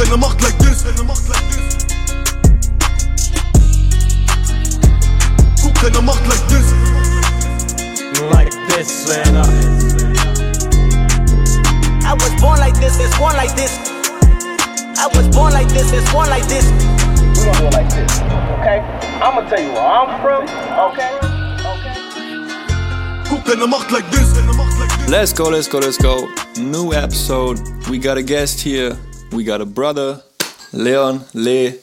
wenn macht like this, wenn macht like this. Guck, wenn macht like this. Like this, man. Uh. I was born like this, it's born like this. I was born like this, it's born like this. We gonna do it like this, okay? I'm gonna tell you where I'm from, okay? Guck, wenn macht like this, wenn macht like this. Let's go, let's go, let's go. New episode. We got a guest here. We got a brother, Leon, Le,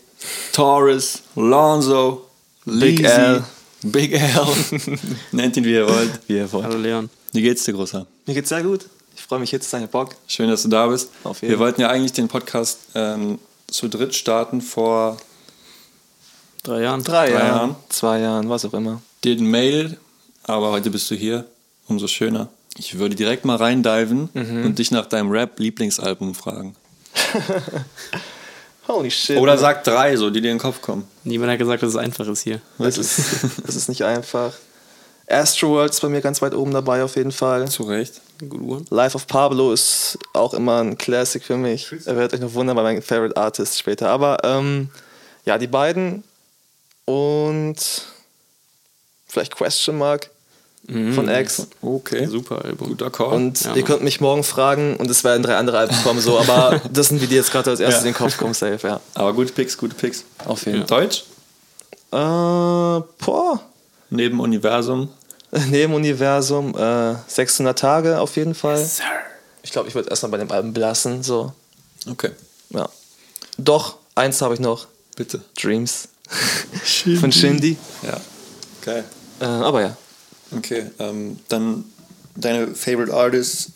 Taurus, Lonzo, Big Leezy. L, Big L. Nennt ihn wie ihr wollt. Wie ihr wollt. Hallo Leon. Wie geht's dir, Großer? Mir geht's sehr gut. Ich freue mich jetzt, deine Bock. Schön, dass du da bist. Auf jeden Wir wollten ja eigentlich den Podcast ähm, zu dritt starten vor Drei Jahren. Drei, Drei Jahren, Jahren. zwei Jahren, was auch immer. den Mail, aber heute bist du hier. Umso schöner. Ich würde direkt mal reindiven Mhm. und dich nach deinem Rap-Lieblingsalbum fragen. Holy shit. Oder sag drei, so, die dir in den Kopf kommen. Niemand hat gesagt, dass es einfach ist hier. Das ist, das ist nicht einfach. Astroworld ist bei mir ganz weit oben dabei auf jeden Fall. Zu Recht. Life of Pablo ist auch immer ein Classic für mich. Er wird euch noch wundern bei meinem Favorite Artist später. Aber ähm, ja, die beiden und vielleicht Question Mark von X. Okay. Super Album. Guter Call. Und Ja, ihr könnt mich morgen fragen und es werden drei andere Alben kommen, so, aber das sind die, die jetzt gerade als erstes Ja. in den Kopf kommen, safe, ja. aber gute Picks, gute Picks. Auf jeden Deutsch? Fall. Äh, boah. Neben Universum. Neben Universum, äh, 600 Tage auf jeden Fall. Sir. Ich glaube, ich würde erstmal bei dem Album belassen, so. Okay. Ja. Doch, eins habe ich noch. Bitte. Dreams. Von Shindy. Ja. Geil. Äh, aber ja. Okay. Ähm, dann deine Favorite Artists.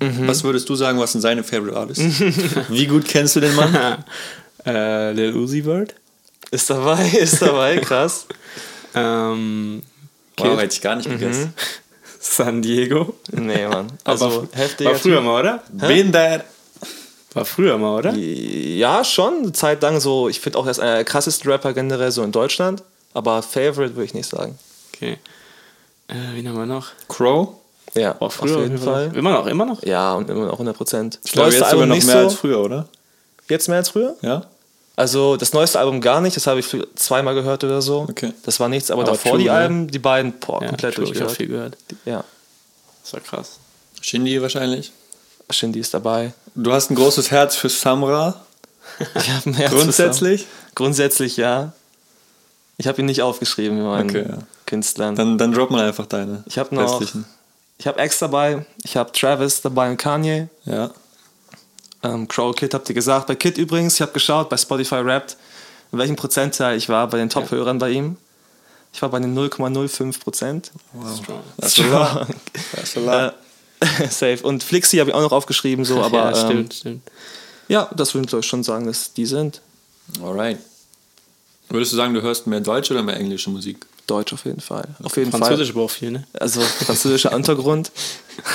Mhm. Was würdest du sagen, was sind seine Favorite Artists? Wie gut kennst du den Mann? äh, Lil Uzi Vert. Ist dabei, ist dabei, krass. Ähm, Wow, hätte ich gar nicht gegessen. San Diego. Nee, Mann. Also, war, heftiger war früher Typ. mal, oder? Been there. War früher mal, oder? Ja, schon. Eine Zeit lang so. Ich finde auch, er ist einer der krassesten Rapper generell so in Deutschland. Aber Favorite würde ich nicht sagen. Okay. Äh, wen haben wir noch? Crow. Ja, früher auf jeden Fall. Immer noch, immer noch? Ja, und immer noch 100 Prozent. Ich glaube, jetzt sogar noch mehr als früher, oder? Jetzt mehr als früher? Ja? Also das neueste Album gar nicht, das habe ich zweimal gehört oder so. Okay. Das war nichts, aber, Aber davor True, die ne? Alben, die beiden, boah, Ja, komplett True, hab ich durchgehört. viel gehört. Ja, Das war krass. Shindy wahrscheinlich. Shindy ist dabei. Du hast ein großes Herz für Samra. Ich hab mehr Grundsätzlich. zusammen. Grundsätzlich ja. Ich habe ihn nicht aufgeschrieben wie meinen Okay, ja. Künstlern. Dann, dann drop mal einfach deine ich habe noch, ich habe X dabei, ich habe Travis dabei und Kanye. Ja. Ähm, Crow Kid habt ihr gesagt. Bei Kid übrigens, ich habe geschaut, bei Spotify Rapped, in welchem Prozentteil ich war bei den Top-Hörern bei ihm. Ich war bei den 0,05 Prozent. Schon wahr. Das ist schon wahr. Äh, safe. Und Flixi habe ich auch noch aufgeschrieben, so, aber ja, ähm, stimmt, stimmt. ja, das würde ich euch schon sagen, dass die sind. Alright. Würdest du sagen, du hörst mehr deutsche oder mehr englische Musik? Deutsch auf jeden Fall. Auf jeden Französisch Fall. aber auch viel, ne? Also französischer Untergrund.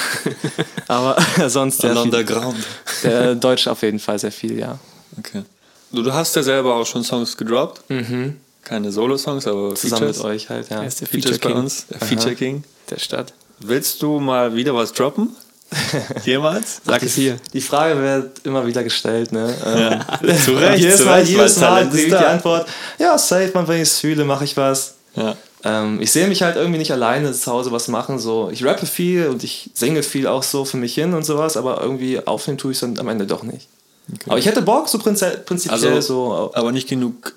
aber sonst sehr viel, Underground. der Deutsche auf jeden Fall sehr viel, ja. Okay. Du, du hast ja selber auch schon Songs gedroppt. Keine Solo-Songs, aber Mhm. Zusammen Features. mit euch halt, ja. Er ist der Features Feature bei King uns. Der Feature King. der Stadt. Willst du mal wieder was droppen? Jemals? Sag es hier. Die Frage wird immer wieder gestellt, ne? Ähm, zu Recht, jedes zu Mal, Recht, jedes Mal Talent die da. Antwort, ja, safe, man, wenn ich es fühle, mache ich was. Ja. Ähm, ich sehe mich halt irgendwie nicht alleine zu Hause was machen. So. Ich rappe viel und ich singe viel auch so für mich hin und sowas, aber irgendwie aufnehmen tue ich es dann am Ende doch nicht. Aber ich hätte Bock, so prinzi- prinzipiell Also, so. aber nicht genug,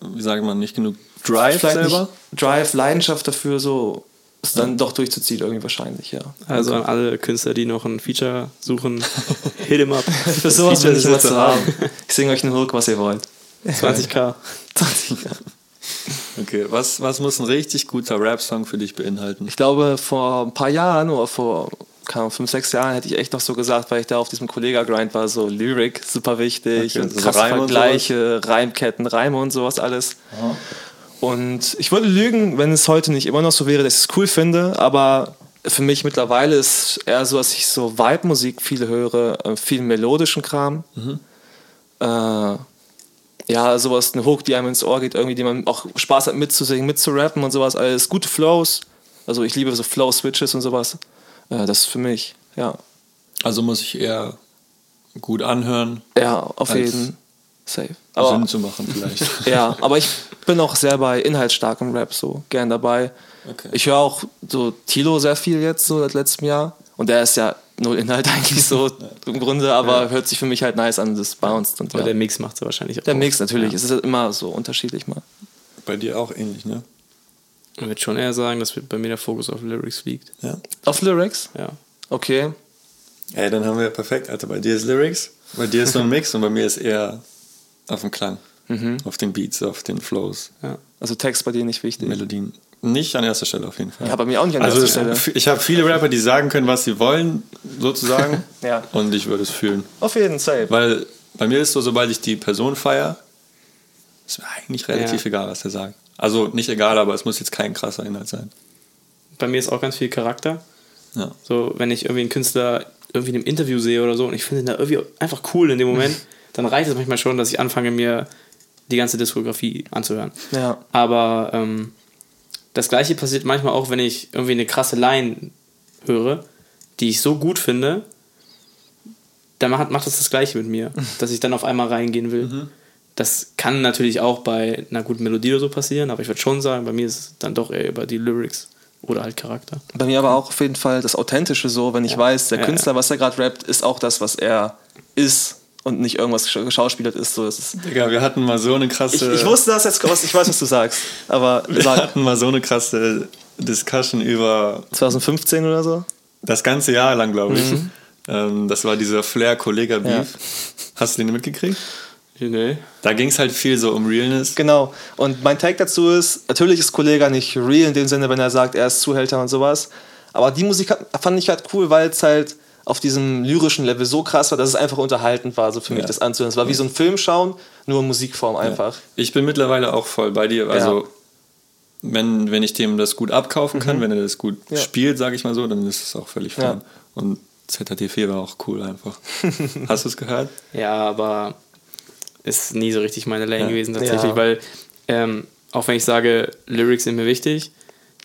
wie sagt man, nicht genug Drive selber? Drive, Leidenschaft dafür, so es dann doch durchzuziehen, irgendwie wahrscheinlich, ja. Also an alle Künstler, die noch ein Feature suchen, hit him up. Für sowas bin ich immer zu haben. Ich singe euch einen Hook, was ihr wollt. 20k. 20 Jahre. Okay, was, was muss ein richtig guter Rap-Song für dich beinhalten? Ich glaube, vor ein paar Jahren oder vor Ahnung, fünf, sechs Jahren hätte ich echt noch so gesagt, weil ich da auf diesem Kollega-Grind war, so Lyrik, super wichtig Okay, und so krasse Reime und Vergleiche, Reimketten, Reime und sowas alles. Und ich würde lügen, wenn es heute nicht immer noch so wäre, dass ich es cool finde, aber für mich mittlerweile ist eher so, dass ich so Vibe-Musik viel höre, äh, viel melodischen Kram. Äh, ja, sowas, eine Hook, die einem ins Ohr geht, irgendwie, die man auch Spaß hat mitzusingen, mitzurappen und sowas, alles gute Flows. Also ich liebe so Flow-Switches und sowas. Äh, das ist für mich, ja. Also muss ich eher gut anhören. Ja, auf jeden Safe. Aber, Sinn zu machen vielleicht. ja, aber ich bin auch sehr bei inhaltsstarkem Rap so gern dabei. Okay. Ich höre auch so Tilo sehr viel jetzt, so seit letztem Jahr. Und der ist ja null Inhalt eigentlich so im Grunde, aber hört sich für mich halt nice an, das bounced. Und Aber ja. der Mix macht es wahrscheinlich auch. Der Mix natürlich, Ja. es ist halt immer so unterschiedlich mal. Bei dir auch ähnlich, ne? Ich würde schon eher sagen, dass bei mir der Fokus auf Lyrics liegt. Ja. Auf Lyrics? Ja. Okay. Ey, dann haben wir perfekt, Alter. Bei dir ist Lyrics, bei dir ist so ein Mix und bei mir ist eher auf dem Klang. Auf den Beats, auf den Flows, ja. Also Text bei dir nicht wichtig. Melodien. Nicht an erster Stelle auf jeden Fall. Ja, bei mir auch nicht an also erster Stelle. ich habe viele Rapper, die sagen können, was sie wollen, sozusagen. Ja. Und ich würde es fühlen. Auf jeden Fall. Weil bei mir ist so, sobald ich die Person feiere, ist mir eigentlich relativ Ja. egal, was er sagt. Also nicht egal, aber es muss jetzt kein krasser Inhalt sein. Bei mir ist auch ganz viel Charakter. Ja. So, wenn ich irgendwie einen Künstler irgendwie in einem Interview sehe oder so und ich finde ihn da irgendwie einfach cool in dem Moment, dann reicht es manchmal schon, dass ich anfange, mir die ganze Diskografie anzuhören. Ja. Aber ähm, das gleiche passiert manchmal auch, wenn ich irgendwie eine krasse Line höre, die ich so gut finde, dann macht, macht das das gleiche mit mir, dass ich dann auf einmal reingehen will. Das kann natürlich auch bei einer guten Melodie oder so passieren, aber ich würde schon sagen, bei mir ist es dann doch eher über die Lyrics oder halt Charakter. Bei mir aber auch auf jeden Fall das Authentische so, wenn ich weiß, der Ja, Künstler, was er gerade rappt, ist auch das, was er ist und nicht irgendwas gesch- geschauspielert ist. So, das ist Digga, wir hatten mal so eine krasse. ich, ich wusste das jetzt, ich weiß, was du sagst, aber wir sag, hatten mal so eine krasse Discussion über 2015 oder so? das ganze Jahr lang, glaube ich. Ähm, das war dieser Flair-Kollega-Beef. Hast du den mitgekriegt? Nee. Da ging es halt viel so um Realness. Genau. Und mein Take dazu ist, natürlich ist Kollega nicht real in dem Sinne, wenn er sagt, er ist Zuhälter und sowas. Aber die Musik hat, fand ich halt cool, weil es halt auf diesem lyrischen Level so krass war, dass es einfach unterhaltend war, so für mich Ja. das anzuhören. Es war wie so ein Film schauen, nur in Musikform einfach. Ich bin mittlerweile auch voll bei dir. Also, wenn, wenn ich dem das gut abkaufen kann, wenn er das gut Ja. spielt, sage ich mal so, dann ist es auch völlig fein. Ja. Und ZHT4 war auch cool einfach. Hast du es gehört? Ja, aber ist nie so richtig meine Lane Ja. gewesen tatsächlich, Ja. weil ähm, auch wenn ich sage, Lyrics sind mir wichtig,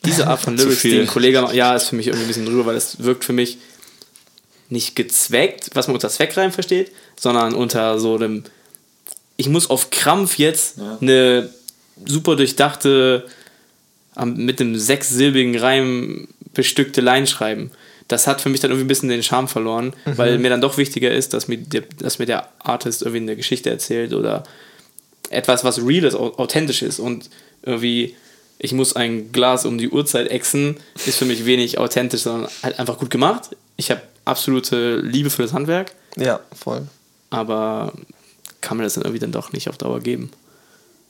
diese Art von Lyrics, die ein Kollege macht, ja, ist für mich irgendwie ein bisschen drüber, weil es wirkt für mich nicht gezweckt, was man unter Zweckreim versteht, sondern unter so einem, ich muss auf Krampf jetzt Ja. eine super durchdachte, mit einem sechssilbigen Reim bestückte Line schreiben. Das hat für mich dann irgendwie ein bisschen den Charme verloren, weil mir dann doch wichtiger ist, dass mir, der, dass mir der Artist irgendwie eine Geschichte erzählt oder etwas, was real ist, au- authentisch ist und irgendwie ich muss ein Glas um die Uhrzeit exen, ist für mich wenig authentisch, sondern halt einfach gut gemacht. Ich habe absolute Liebe für das Handwerk, Ja, voll. aber kann mir das dann irgendwie dann doch nicht auf Dauer geben.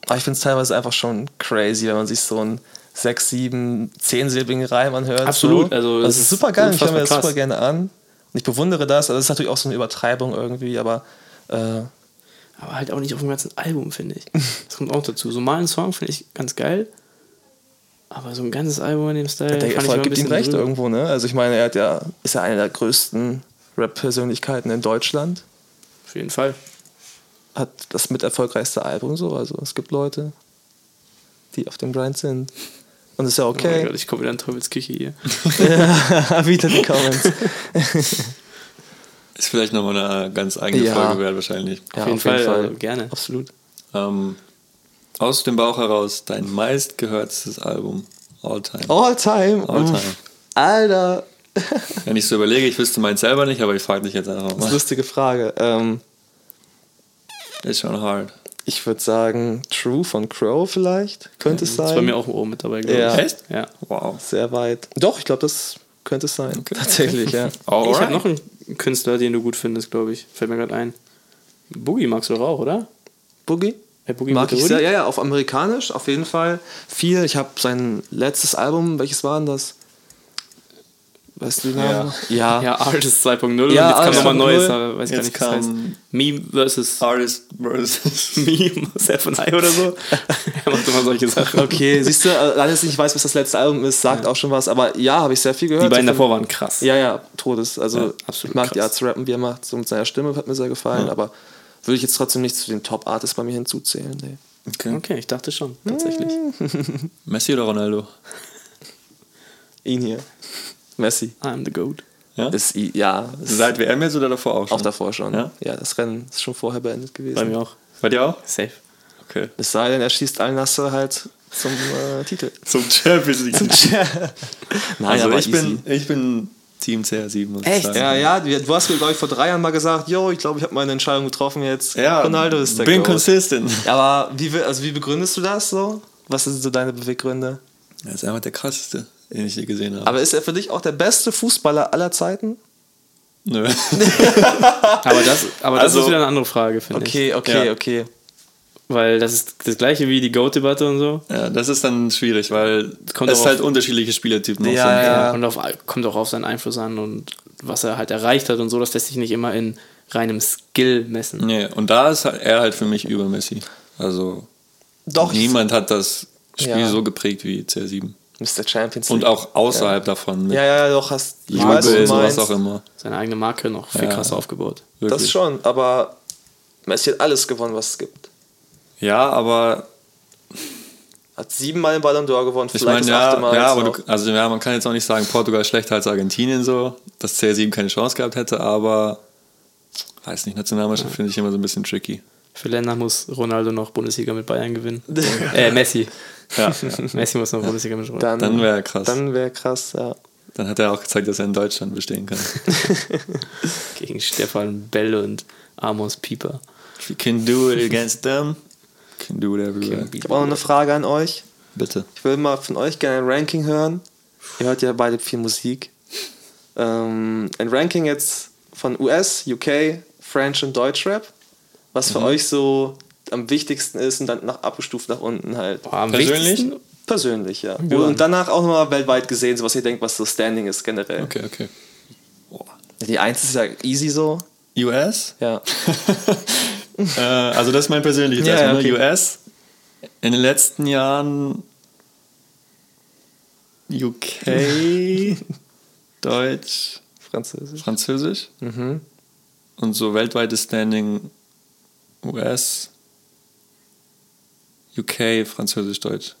Aber ich finde es teilweise einfach schon crazy, wenn man sich so einen sechs, sieben, zehnsilbigen Reim anhört. Absolut, So. also das es ist super geil. Ich höre mir das krass. super gerne an. Und ich bewundere das. Also das ist natürlich auch so eine Übertreibung irgendwie, aber äh, Aber halt auch nicht auf dem ganzen Album, finde ich. Das kommt auch dazu. So mal einen Song finde ich ganz geil, aber so ein ganzes Album in dem Style der Erfolg gibt ihm recht drüber. irgendwo, ne? Also ich meine, er hat ja, ist ja eine der größten Rap-Persönlichkeiten in Deutschland. Auf jeden Fall. Hat das mit erfolgreichste Album so. Also es gibt Leute, die auf dem Grind sind. Und ist ja Oh mein okay. Gott, ich komme wieder in Teufels Küche hier. ja, wieder die Comments. Ist vielleicht nochmal eine ganz eigene Ja. Folge wert, wahrscheinlich. Ja, auf jeden Fall, also gerne. Absolut. Ähm, aus dem Bauch heraus, dein meistgehörtes Album. All time. All time. All time. Alter. Wenn ich so überlege, ich wüsste meins selber nicht, aber ich frage dich jetzt einfach Das ist eine mal. lustige Frage. Ähm, Ist schon hard. ich würde sagen, True von Crow vielleicht. Könnte es Das ist sein. bei mir auch oben mit dabei, glaube Ja. ich. Echt? Ja. Wow. Sehr weit. Doch, ich glaube, das könnte es sein. Tatsächlich, ja. Ich habe Alright. noch einen Künstler, den du gut findest, glaube ich. Fällt mir gerade ein. Boogie magst du doch auch, oder? Boogie? Boogie Mag ich sehr. Ja, ja, auf amerikanisch auf jeden Fall. Viel. Ich habe sein letztes Album, welches war denn das? Weißt du den Namen? Ja. Ja, Artist 2.0 Ja, und jetzt kam Artist nochmal 2.0. Neues, aber weiß ich gar Jetzt nicht, was das heißt. kam- Me versus Artist versus. Me, Myself and I oder so. er macht immer solche Sachen. Okay, siehst du, äh, allein, dass ich nicht weiß, was das letzte Album ist, sagt auch schon was. Aber ja, habe ich sehr viel gehört. Die beiden davor waren krass. Ja, ja, Todes. Also Ja, absolut ich mag die krass. Art zu rappen, wie er macht, so mit seiner Stimme hat mir sehr gefallen, aber würde ich jetzt trotzdem nicht zu den Top-Artists bei mir hinzuzählen. Nee. Okay. Okay, ich dachte schon, tatsächlich. Messi oder Ronaldo? Ihn hier. Messi. I'm the GOAT. Ja? Ist, ja, ist Seit WM jetzt oder davor auch schon? auch davor schon. Ja? Ja? das Rennen ist schon vorher beendet gewesen. Bei mir auch. Bei dir auch? Safe. Okay. Es sei denn, er schießt Al-Nasser halt zum äh, Titel. Zum Champions League. Nein, also aber ich easy. bin, ich bin Team CR7, muss Echt? ich sagen. Ja, ja, du du hast mir, glaube ich, vor drei Jahren mal gesagt, yo, ich glaube, ich habe meine Entscheidung getroffen jetzt. Ja, Ronaldo ist der bin consistent. Aber wie, also wie begründest du das so? Was sind so deine Beweggründe? Er ist einfach der krasseste, den ich je gesehen habe. Aber ist er für dich auch der beste Fußballer aller Zeiten? Nö. Aber das, aber das Also- ist wieder eine andere Frage, finde ich. Okay, okay, Ja. okay. Weil das ist das gleiche wie die Goat-Debatte und so. ja, das ist dann schwierig, weil Kommt es auch halt auf- unterschiedliche Spielertypen auch Ja, sind. ja. Und auf, kommt auch auf seinen Einfluss an und was er halt erreicht hat und so. Das lässt sich nicht immer in reinem Skill messen. Nee, und da ist halt- er halt für mich über Messi. Also Doch, niemand hat das Spiel Ja. so geprägt wie CR7. Mr. Champions League. Und auch außerhalb davon mit ja, ja, doch, hast Jubel, weiß, was du sowas meinst. auch immer. Seine eigene Marke noch viel Ja. krasser aufgebaut. Wirklich. Das schon, aber Messi hat alles gewonnen, was es gibt. Ja, aber Hat siebenmal den Ballon d'Or gewonnen, ich vielleicht meine, das achte ja, Mal. ja, aber du, also ja, man kann jetzt auch nicht sagen, Portugal ist schlechter als Argentinien so, dass CR7 keine Chance gehabt hätte, aber weiß nicht, Nationalmannschaft finde ich immer so ein bisschen tricky. Für Länder muss Ronaldo noch Bundesliga mit Bayern gewinnen. äh, Messi. Ja, Messi muss noch Bundesliga mit Ronaldo. dann, dann wäre krass. Dann, Dann wäre krass, ja. hat er auch gezeigt, dass er in Deutschland bestehen kann. Gegen Stefan Bell und Amos Pieper. If you can do it against them, can do it everywhere. Ich habe auch noch eine Frage an euch. Bitte. Ich will mal von euch gerne ein Ranking hören. Ihr hört ja beide viel Musik. Ähm, ein Ranking jetzt von US, UK, French und Deutschrap. Was Mhm. für euch so am wichtigsten ist und dann nach abgestuft nach unten halt. Boah, am Persönlich? wichtigsten- Persönlich, ja. Und danach auch nochmal weltweit gesehen, so was ihr denkt, was so Standing ist generell. Okay, okay. Die Eins ist ja easy so. US? Ja. äh, also das ist mein persönliches Ja, erstmal, okay. US. In den letzten Jahren UK, Deutsch, Französisch. Französisch. Mhm. Und so weltweites Standing US, UK, Französisch, Deutsch.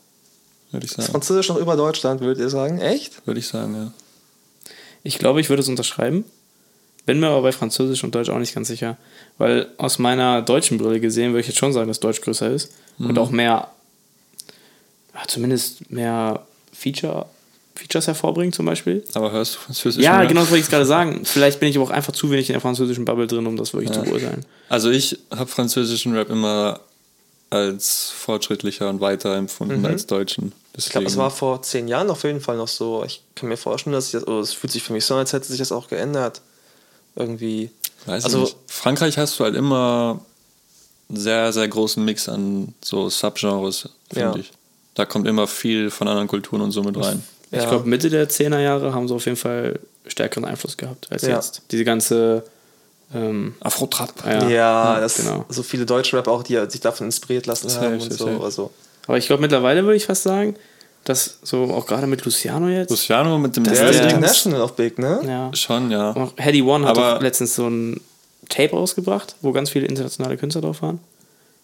Würde ich Ist sagen. Französisch noch über Deutschland, würdet ihr sagen? Echt? Würde ich sagen, ja. Ich glaube, ich würde es unterschreiben. Bin mir aber bei Französisch und Deutsch auch nicht ganz sicher. Weil aus meiner deutschen Brille gesehen würde ich jetzt schon sagen, dass Deutsch größer ist. Und auch mehr, ja, zumindest mehr Feature, Features hervorbringt zum Beispiel. Aber hörst du Französisch? Ja, mehr? genau das wollte ich gerade sagen. Vielleicht bin ich aber auch einfach zu wenig in der französischen Bubble drin, um das wirklich zu beurteilen. Also ich habe französischen Rap immer als fortschrittlicher und weiter empfunden als deutschen. Ich glaube, es Deswegen- war vor zehn Jahren auf jeden Fall noch so. Ich kann mir vorstellen, dass sich das, oder es fühlt sich für mich so an, als hätte sich das auch geändert. Irgendwie. Weiß Also- nicht. Frankreich hast du halt immer einen sehr, sehr großen Mix an so Subgenres, finde Ja. ich. Da kommt immer viel von anderen Kulturen und so mit rein. Ja. Ich glaube, Mitte der 10er Jahre haben sie auf jeden Fall stärkeren Einfluss gehabt als Ja. jetzt. Diese ganze. Ähm, Afro-Trap. ja, Ja, das genau. so viele deutsche Rap auch, die sich davon inspiriert lassen Safe, haben und so. Also, Aber ich glaube, mittlerweile würde ich fast sagen, dass so auch gerade mit Luciano jetzt. Luciano mit dem der ist international auch big, ne? ja. Schon, ja. Auch Heady One hat Aber- letztens so ein Tape rausgebracht, wo ganz viele internationale Künstler drauf waren.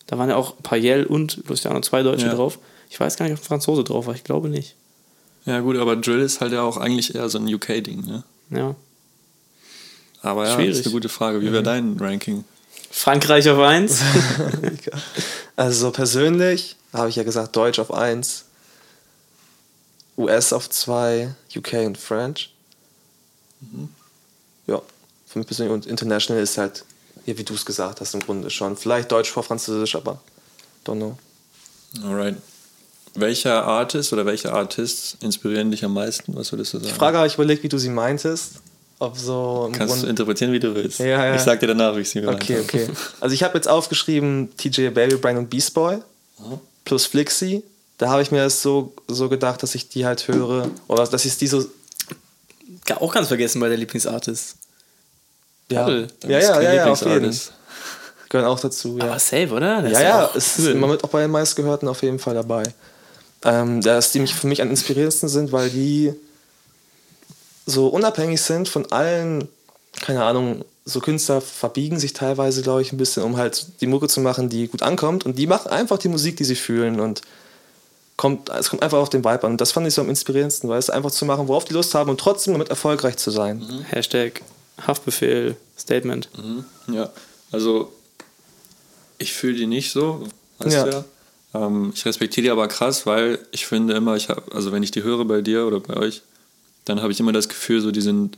Da waren ja auch Payel und Luciano, zwei Deutsche Ja. drauf. Ich weiß gar nicht, ob ein Franzose drauf war. Ich glaube nicht. Ja, gut, aber Drill ist halt ja auch eigentlich eher so ein UK-Ding, ne? Ja. Aber ja, Schwierig. das ist eine gute Frage. Wie wäre dein Ranking? Frankreich auf 1. Also persönlich habe ich ja gesagt, Deutsch auf 1, US auf 2, UK und French. Mhm. Ja, für mich persönlich und international ist halt, ja, wie du es gesagt hast, im Grunde schon. Vielleicht Deutsch vor Französisch, aber don't know. Alright. Welcher Artist oder welche Artists inspirieren dich am meisten? Was würdest du sagen? Die Frage habe ich überlegt, wie du sie meintest. Ob so Kannst du Grunde. interpretieren, wie du willst. Ja, ja. Ich sag dir danach, wie ich sie mir Okay, okay. Also ich habe jetzt aufgeschrieben TJ Baby, Brian und Beast Boy plus Flixi. Da habe ich mir das so, so gedacht, dass ich die halt höre. Oder dass ich die so. Auch ganz vergessen bei der Lieblingsartist. Ja, ja, ja, kein ja, auf jeden Lieblingsartist. Gehören auch dazu, ja. Aber safe, oder? Das Ja, ist ja, auch ist cool. immer mit auch bei den meistgehörten auf jeden Fall dabei. Ähm, dass die mich für mich am inspirierendsten sind, weil die so unabhängig sind von allen, keine Ahnung, so Künstler verbiegen sich teilweise, glaube ich, ein bisschen, um halt die Mucke zu machen, die gut ankommt. Und die machen einfach die Musik, die sie fühlen. Und kommt, es kommt einfach auf den Vibe an. Und das fand ich so am inspirierendsten, weil es einfach zu machen, worauf die Lust haben und trotzdem damit erfolgreich zu sein. Hashtag Haftbefehl Statement. Mhm. Ja, also ich fühle die nicht so, weißt Ja. du ja. Ähm, ich respektiere die aber krass, weil ich finde immer, ich hab, also wenn ich die höre bei dir oder bei euch, dann habe ich immer das Gefühl, so die sind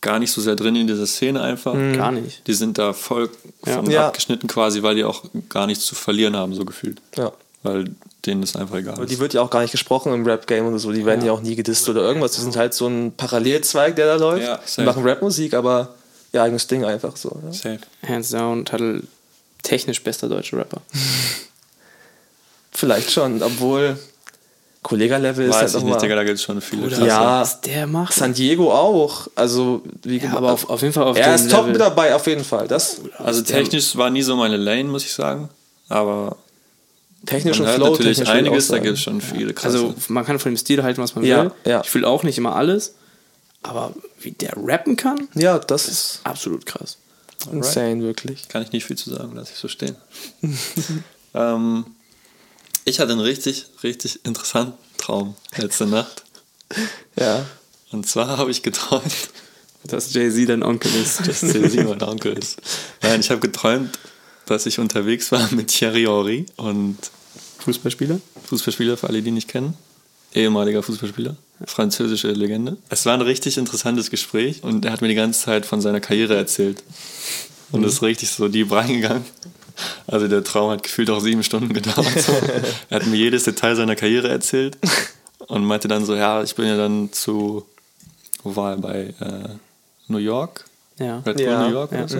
gar nicht so sehr drin in dieser Szene einfach. Gar nicht. Die sind da voll Ja. von Mhm. Ja. abgeschnitten quasi, weil die auch gar nichts zu verlieren haben, so gefühlt. Ja. Weil denen ist einfach egal. Aber die wird ja auch gar nicht gesprochen im Rap-Game oder so. Die werden ja. auch nie gedisst oder irgendwas. Die sind halt so ein Parallelzweig, der da läuft. Ja, die machen Rap-Musik, aber ihr eigenes Ding einfach so. Ja. Safe. Hands down, Tuttle, technisch bester deutscher Rapper. Vielleicht schon, obwohl Kollega-Level ist Weiß halt ich nicht, mal... Digga, da gibt es schon viele Oder krasse. Ja. was der macht. San Diego auch. Also, wie Ja, aber auf, auf jeden Fall auf er ist top Level. mit dabei, auf jeden Fall. Das Also technisch war nie so meine Lane, muss ich sagen. Aber technisch man und hört Flow natürlich technisch einiges, da gibt es schon viele krasse. Also man kann von dem Stil halten, was man Ja, will. ja. Ich fühle auch nicht immer alles. Aber wie der rappen kann, Ja, das ist absolut krass. insane, wirklich. kann ich nicht viel zu sagen, lass ich so stehen. ähm, ich hatte einen richtig, richtig interessanten Traum letzte Nacht. Ja. Und zwar habe ich geträumt, Dass Jay-Z dein Onkel ist. dass Jay-Z mein Onkel ist. Nein, ich habe geträumt, dass ich unterwegs war mit Thierry Henry und Fußballspieler? Fußballspieler, für alle, die ihn nicht kennen. Ehemaliger Fußballspieler, französische Legende. Es war ein richtig interessantes Gespräch und er hat mir die ganze Zeit von seiner Karriere erzählt. Und es ist richtig so deep reingegangen. Also der Traum hat gefühlt auch sieben Stunden gedauert. So. Er hat mir jedes Detail seiner Karriere erzählt und meinte dann so, ja, ich bin ja dann zu, wo war er, bei äh, New York? Ja. Red Bull Ja, New York ja. oder so?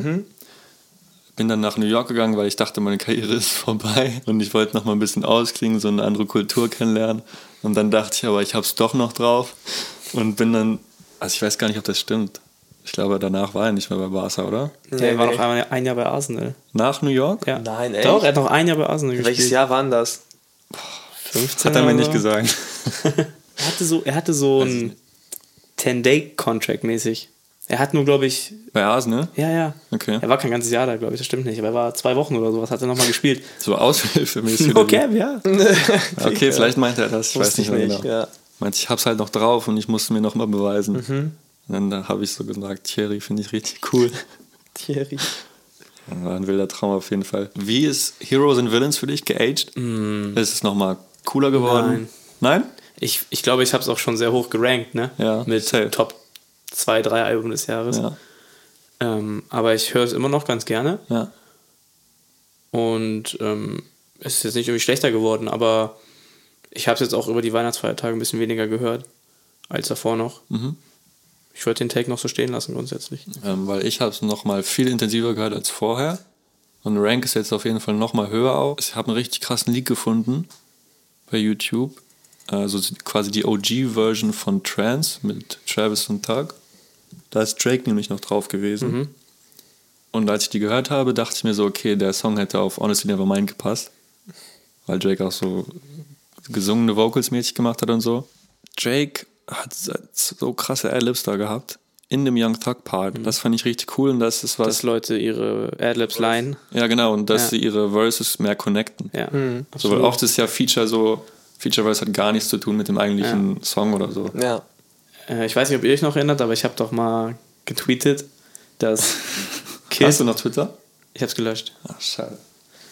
Bin dann nach New York gegangen, weil ich dachte, meine Karriere ist vorbei und ich wollte noch mal ein bisschen ausklingen, so eine andere Kultur kennenlernen. Und dann dachte ich aber, ich habe es doch noch drauf und bin dann, also ich weiß gar nicht, ob das stimmt. Ich glaube, danach war er nicht mehr bei Barca, oder? Der war nee. noch einmal ein Jahr bei Arsenal. Nach New York? Ja. Nein, echt? Doch, er hat noch ein Jahr bei Arsenal Welches gespielt. Jahr waren das? 15 Hat er mir nicht gesagt. Er hatte so, er hatte so ein 10-Day-Contract mäßig. Er hat nur, glaube ich, Bei Arsenal? ja, ja. Okay. Er war kein ganzes Jahr da, glaube ich, das stimmt nicht. Aber er war zwei Wochen oder sowas, hat er nochmal gespielt. So aushilfemäßig. Okay, ja. Okay, vielleicht meinte er das. Ich weiß nicht ich mehr nicht, genau. ja. Meinte, ich hab's halt noch drauf und ich musste mir noch mal beweisen. Mhm. Und dann habe ich so gesagt, Thierry finde ich richtig cool. Thierry. War ein wilder Traum auf jeden Fall. Wie ist Heroes and Villains für dich geaged? Ist es nochmal cooler geworden? Nein? Ich, ich glaube, ich habe es auch schon sehr hoch gerankt, ne? Ja, Mit safe. Top 2, 3 Alben des Jahres. Ja. Ähm, aber ich höre es immer noch ganz gerne. ja. Und ähm, es ist jetzt nicht irgendwie schlechter geworden, aber ich habe es jetzt auch über die Weihnachtsfeiertage ein bisschen weniger gehört als davor noch. Mhm. Ich würde den Take noch so stehen lassen grundsätzlich. Ähm, weil ich habe es noch mal viel intensiver gehört als vorher. Und Rank ist jetzt auf jeden Fall noch mal höher auch. Ich habe einen richtig krassen Leak gefunden bei YouTube. Also quasi die OG-Version von Trance mit Travis und Tug. Da ist Drake nämlich noch drauf gewesen. Und als ich die gehört habe, dachte ich mir so, okay, der Song hätte auf Honestly Nevermind gepasst. Weil Drake auch so gesungene Vocals mäßig gemacht hat und so. Drake hat so krasse Adlibs da gehabt. In dem Young Thug Part. Das fand ich richtig cool und das ist was. Dass Leute ihre Adlibs leihen. ja, genau. Und dass Ja. sie ihre Verses mehr connecten. Ja, So, weil oft ist ja Feature so, Feature Verse hat gar nichts zu tun mit dem eigentlichen Song oder so. Ja. Äh, ich weiß nicht, ob ihr euch noch erinnert, aber ich habe doch mal getweetet, dass Kid. Hast du noch Twitter? Ich habe es gelöscht. Ach, schade.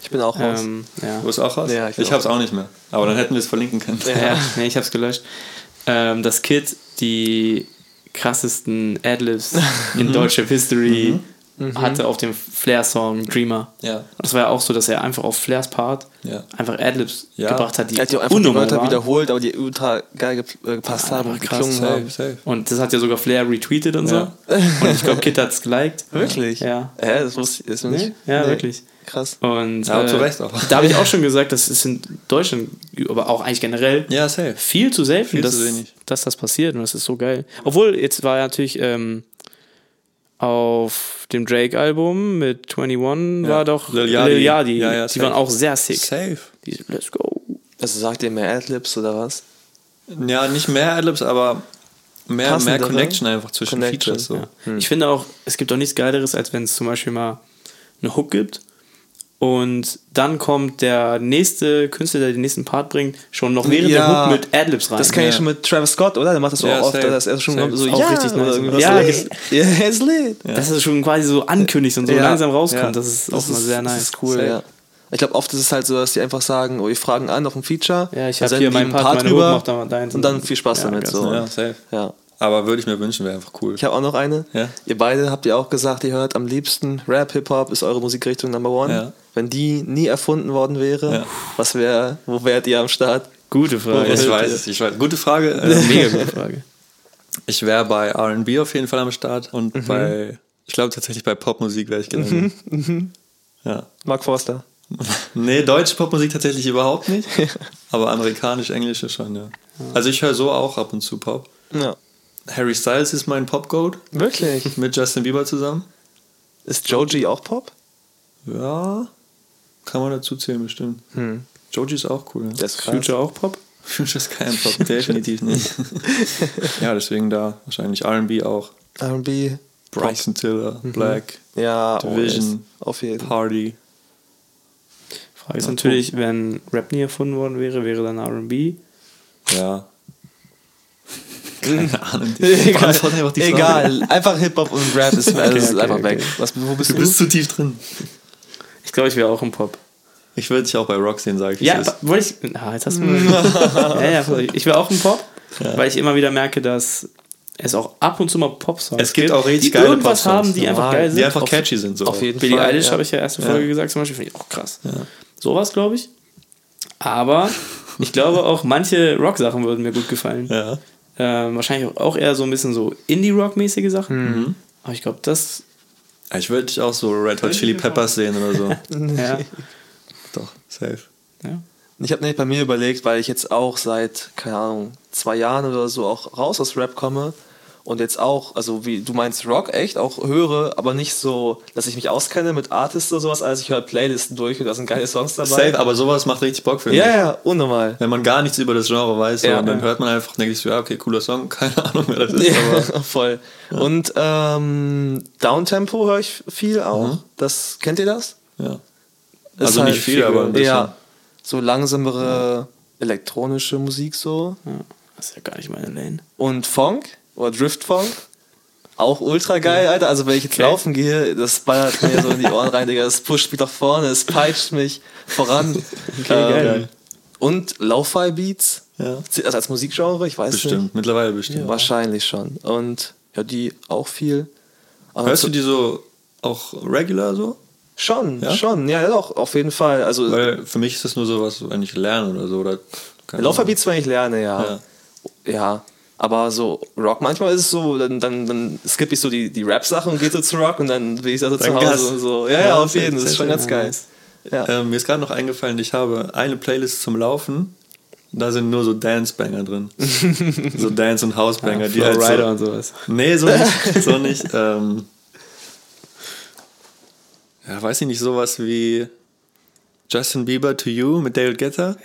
Ich bin auch raus. Ähm, ja. Du bist auch raus? Ja, ich ich ich hab's auch nicht mehr. Aber dann hätten wir es verlinken können. Ja, nee, ich hab's gelöscht. Ähm, dass Kid die krassesten Adlibs in deutscher History hatte auf dem Flair-Song Dreamer. Ja. Und das war ja auch so, dass er einfach auf Flairs Part Ja. einfach Adlibs Ja. gebracht hat, die er hat ja auch einfach die Wörter waren. wiederholt, aber die ultra geil äh, gepasst haben und krass, geklungen Safe, haben. safe. Und das hat ja sogar Flair retweetet und Ja. so. Und ich glaube, Kid hat's geliked. Wirklich? Ja. Hä, das wusste ich das Nee? nicht. Ja, wirklich. Krass. Und Ja, äh, zu Recht auch. da habe ich auch schon gesagt, das ist in Deutschland, aber auch eigentlich generell, Ja, safe. viel zu selten, Viel dass, zu wenig. dass das passiert und das ist so geil. Obwohl, jetzt war ja natürlich ähm, auf dem Drake-Album mit 21 war doch Lil Lil Yachty. Ja, ja, die safe. waren auch sehr sick. Safe. Die, let's go. Also sagt ihr mehr Adlibs oder was? Ja, nicht mehr Adlibs, aber mehr, mehr Passendere? Connection einfach zwischen Connection, Features. So. Ja. Ich finde auch, es gibt auch nichts Geileres, als wenn es zum Beispiel mal eine Hook gibt Und dann kommt der nächste Künstler, der den nächsten Part bringt, schon noch während Ja. der Hook mit Adlibs rein. Das kenne ich schon mit Travis Scott, oder? Der macht das so Ja, auch oft, safe. dass er schon Safe. so, Auch ja, richtig oder nice. Ja, das- ja, ist lit. Dass es schon quasi so ankündigt und so Ja. langsam rauskommt. Ja. Das ist Das auch mal ist- sehr Das nice. ist cool, Safe. ja. Ich glaube, oft ist es halt so, dass die einfach sagen, oh, wir fragen an auf ein Feature. Ja, ich dann habe hier meinen einen Part, meine Hook, drüber mach da mal deins. und dann viel Spaß Ja, damit. So. Ja, safe. Ja. Aber würde ich mir wünschen, wäre einfach cool. Ich habe auch noch eine. Ja. Ihr beide habt ja auch gesagt, ihr hört am liebsten Rap, Hip-Hop ist eure Musikrichtung Number One. Ja. Wenn die nie erfunden worden wäre, Ja. was wäre, wo wärt ihr am Start? Gute Frage. ich weiß es, ich weiß. Gute Frage. Ähm, Mega gute Frage. Ich wäre bei RB auf jeden Fall am Start und Mhm. bei, ich glaube tatsächlich bei Popmusik wäre ich gelandet. Ja. Mark Forster. Nee, deutsche Popmusik tatsächlich überhaupt nicht. aber amerikanisch-englische schon, ja. Also ich höre so auch ab und zu Pop. Ja. Harry Styles ist mein Pop-Goat Wirklich? mit Justin Bieber zusammen. Ist Joji auch Pop? Ja, kann man dazu zählen bestimmt. Hm. Joji ist auch cool. Der ist krass. Future auch Pop? Future ist kein Pop, definitiv nicht. ja, deswegen da wahrscheinlich R&B auch. R&B. Bryson Tiller, Black, Ja, oh, Division, yes. auf jeden. Party. Frage ist natürlich, wenn Rap nie erfunden worden wäre, wäre dann RB. Ja. Keine Ahnung. Beantwort einfach. Egal, einfach Hip-Hop und Rap ist, also ist okay, einfach okay. weg. Was, wo bist Du du? bist zu tief drin. Ich glaube, ich wäre auch im Pop. Ich würde dich auch bei Rock sehen, sage ich. Ja, wollte ich. Ah, jetzt hast du ja, ja, ich wäre auch im Pop, weil ich immer wieder merke, dass es auch ab und zu mal Pop-Songs Es gibt auch richtig die geile irgendwas Popsongs. haben, die einfach Normal. geil ist. sind. Die einfach Auf- catchy sind. So. Auf jeden Billie Fall. Eilish ja. habe ich ja erste Folge gesagt, zum Beispiel, finde ich auch krass. Sowas, glaube ich. Aber ich glaube auch, manche Rock-Sachen würden mir gut gefallen. Ja. Ähm, wahrscheinlich auch- eher so ein bisschen so Indie-Rock-mäßige Sachen. Mhm. Aber ich glaube, das. Ich würde auch so Red Hot Chili Peppers sehen oder so. Ja. Doch, safe. ja. Ich habe nicht bei mir überlegt, weil ich jetzt auch seit, keine Ahnung, zwei Jahren oder so auch raus aus Rap komme und jetzt auch, also wie du meinst Rock, echt, auch höre, aber nicht so, dass ich mich auskenne mit Artists oder sowas, als ich höre Playlisten durch und da sind geile Songs dabei. Safe, aber sowas macht richtig Bock für mich. Ja, ja, unnormal. Wenn man gar nichts über das Genre weiß, Ja. und dann hört man einfach, denke ich so, ja, okay, cooler Song, keine Ahnung, wer das ist, aber Ja, voll. Und ähm, Downtempo höre ich viel auch. Das kennt ihr das? ja. Ist Also nicht viel, aber ein bisschen. Ja, so langsamere elektronische Musik so. ja. Das ist ja gar nicht meine Lane. Und Funk oder Driftfunk. Auch ultra geil, Alter. Also wenn ich jetzt Okay. laufen gehe, das ballert mir so in die Ohren rein, Digga. Das pusht mich nach vorne, es peitscht mich voran. Okay, geil. Und Lo-Fi-Beats. Ja. Das als Musikgenre? Ich weiß Bestimmt, mittlerweile bestimmt. nicht. Wahrscheinlich schon. Und ja, die auch viel. Aber Hörst du die so auch regular so? Schon, Ja? schon. Ja, doch, auf jeden Fall. Also Weil für mich ist das nur so was, wenn ich lerne oder so. Oder, Lo-Fi-Beats, wenn ich lerne, ja. Ja. Ja. Aber so Rock, manchmal ist es so, dann, dann, dann skippe ich so die, die Rap-Sachen und gehe so zu Rock und dann bin ich also zu Dann Hause und so. Ja, ja, Ja, auf jeden Fall. Das ist schon ganz geil. Ja. Ähm, mir ist gerade noch eingefallen, ich habe eine Playlist zum Laufen. Da sind nur so Dance-Banger drin. so Dance- und House-Banger. die halt Flowrider so, und sowas. Nee, so nicht. So nicht ähm, ja, weiß ich nicht, sowas wie Justin Bieber to You mit David Guetta.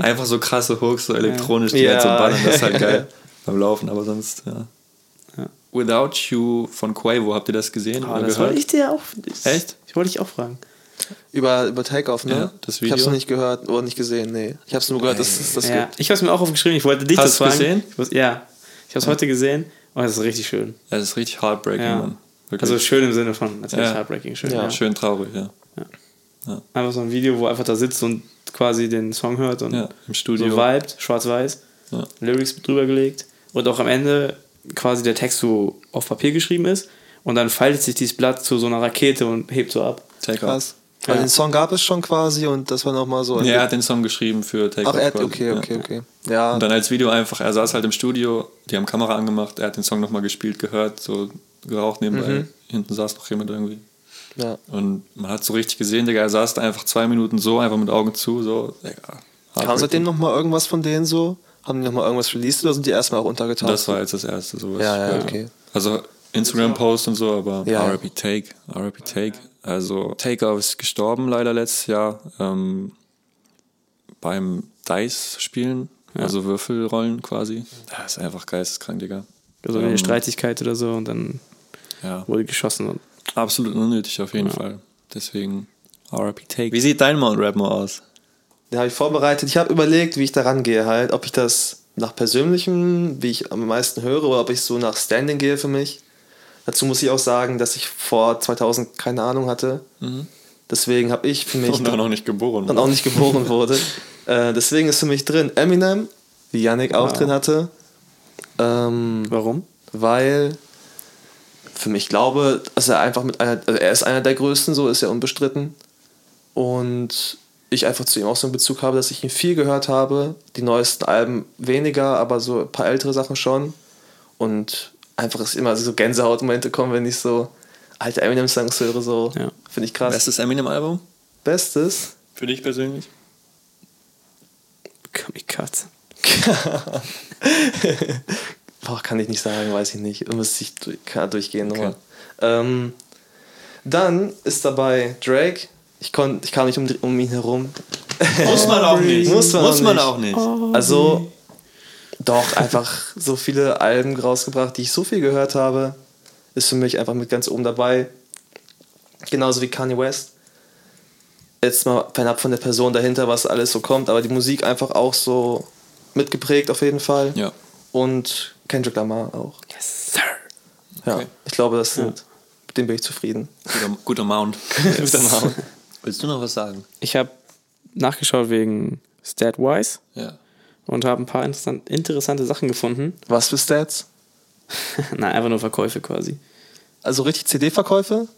Einfach so krasse Hooks, so elektronisch, die Ja. halt so ballern. Das ist halt geil beim Laufen, aber sonst, ja. Ja. Without You von Quavo, habt ihr das gesehen Ah, oder das gehört? wollte ich dir auch. Echt? Ich wollte dich auch fragen. Über, über Takeoff, ne? Ja, das Ich Video. hab's noch nicht gehört oder nicht gesehen, nee. Ich hab's nur gehört, dass es das ja, gibt. ich habe es mir auch aufgeschrieben. Ich wollte dich Hast das fragen. gesehen? Ich muss, ja, ich habe es heute gesehen. Und es ist richtig schön. Ja, das ist richtig heartbreaking, Ja. Mann. Wirklich. Also schön im Sinne von natürlich Ja. heartbreaking schön. Ja. Ja. schön traurig, ja. Einfach so ein Video, wo er einfach da sitzt und quasi den Song hört und Ja, im so Studio. vibet, schwarz-weiß, Ja. Lyrics drüber gelegt und auch am Ende quasi der Text so auf Papier geschrieben ist und dann faltet sich dieses Blatt zu so einer Rakete und hebt so ab. Take Krass. Off. Weil Ja. den Song gab es schon quasi und das war nochmal so. Ja, er hat den Song geschrieben für Take Ach, Off. hat, quasi. okay, Ja. okay, okay. Ja, Und dann als Video einfach, er saß halt im Studio, die haben Kamera angemacht, er hat den Song nochmal gespielt, gehört, so geraucht nebenbei. Mhm. Hinten saß noch jemand irgendwie. ja. Und man hat so richtig gesehen, Digga, er saß da einfach zwei Minuten so, einfach mit Augen zu, so, Digga. Kam seitdem nochmal irgendwas von denen so? Haben die nochmal irgendwas released oder sind die erstmal auch untergetaucht? Das war jetzt das erste, sowas. Ja, ja, okay. Also Instagram-Post und so, aber Ja. RIP Take, RIP Take. Also Takeoff ist gestorben leider letztes Jahr ähm, beim Dice-Spielen, also Würfelrollen quasi. Das ist einfach geisteskrank, Digga. Also eine Ähm, Streitigkeit oder so und dann Ja, wurde geschossen und absolut unnötig auf jeden Fall. Deswegen RIP Take. Wie sieht dein Mount Rapmore aus? Den habe ich vorbereitet. Ich habe überlegt, wie ich daran gehe halt. Ob ich das nach persönlichem, wie ich am meisten höre, oder ob ich so nach Standing gehe für mich. Dazu muss ich auch sagen, dass ich vor 2000 keine Ahnung hatte. Deswegen habe ich für mich... Und auch noch nicht geboren. und auch nicht geboren wurde. Äh, deswegen ist für mich drin Eminem, wie Yannick auch drin hatte. Ähm, Warum? weil für mich glaube, dass er einfach mit einer, also er ist einer der größten, so ist er unbestritten. Und ich einfach zu ihm auch so einen Bezug habe, dass ich ihn viel gehört habe. Die neuesten Alben weniger, aber so ein paar ältere Sachen schon. Und einfach ist immer so Gänsehautmomente kommen, wenn ich so alte Eminem-Songs höre, so. Ja. Finde ich krass. Bestes Eminem-Album? Bestes. Für dich persönlich? Kamikaze. Boah, kann ich nicht sagen, weiß ich nicht. Müsste ich durchgehen nochmal. Ähm, dann ist dabei Drake. Ich, kon, ich kam nicht um, um ihn herum. Muss man auch nicht. Muss man auch nicht. auch nicht. Also, doch, einfach so viele Alben rausgebracht, die ich so viel gehört habe. Ist für mich einfach mit ganz oben dabei. Genauso wie Kanye West. Jetzt mal fernab von der Person dahinter, was alles so kommt, aber die Musik einfach auch so mitgeprägt auf jeden Fall. Ja. Und Kendrick Lamar auch. Yes, sir. Ja, Okay. ich glaube, das sind, mit dem bin ich zufrieden. Guter, guter Mount. guter Mount. Willst du noch was sagen? Ich habe nachgeschaut wegen Statwise Ja. und habe ein paar interessant, interessante Sachen gefunden. Was für Stats? Nein, einfach nur Verkäufe quasi. Also richtig CD-Verkäufe?